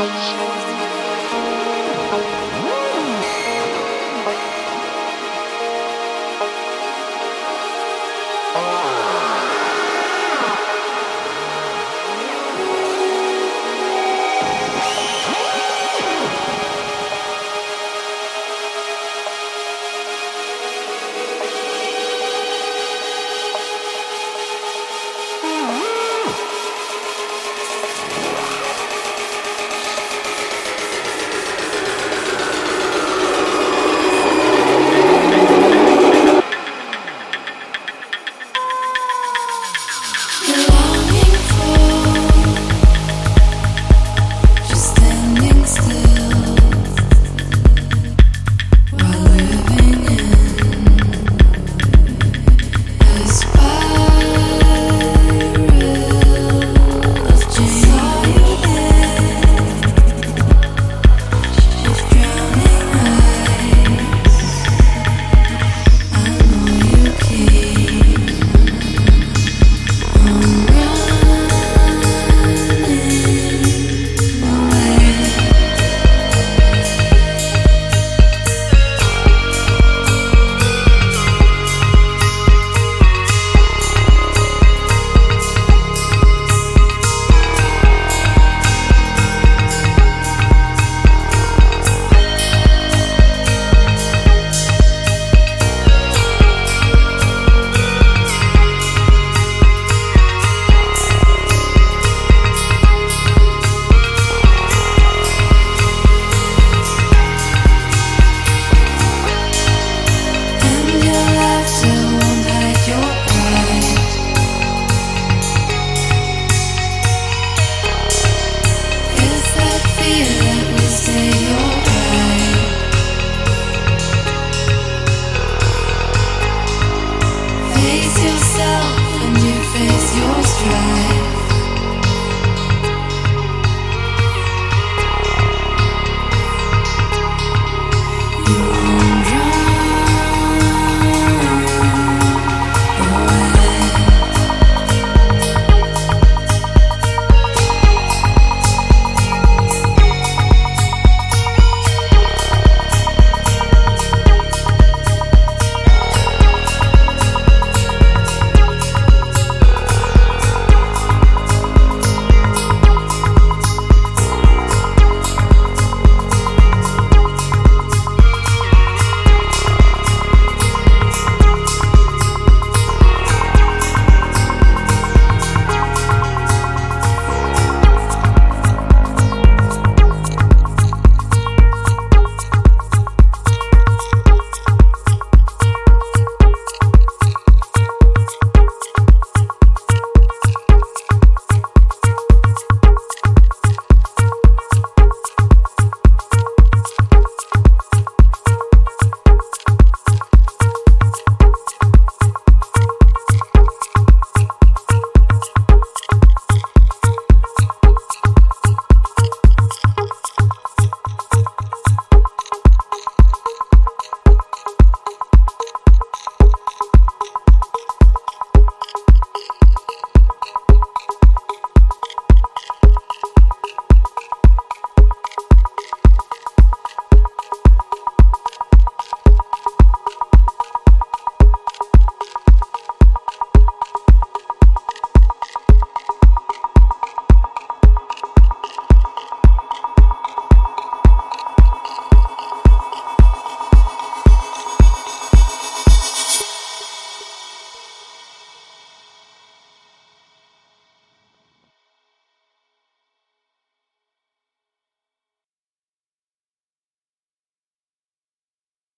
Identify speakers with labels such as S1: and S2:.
S1: Show.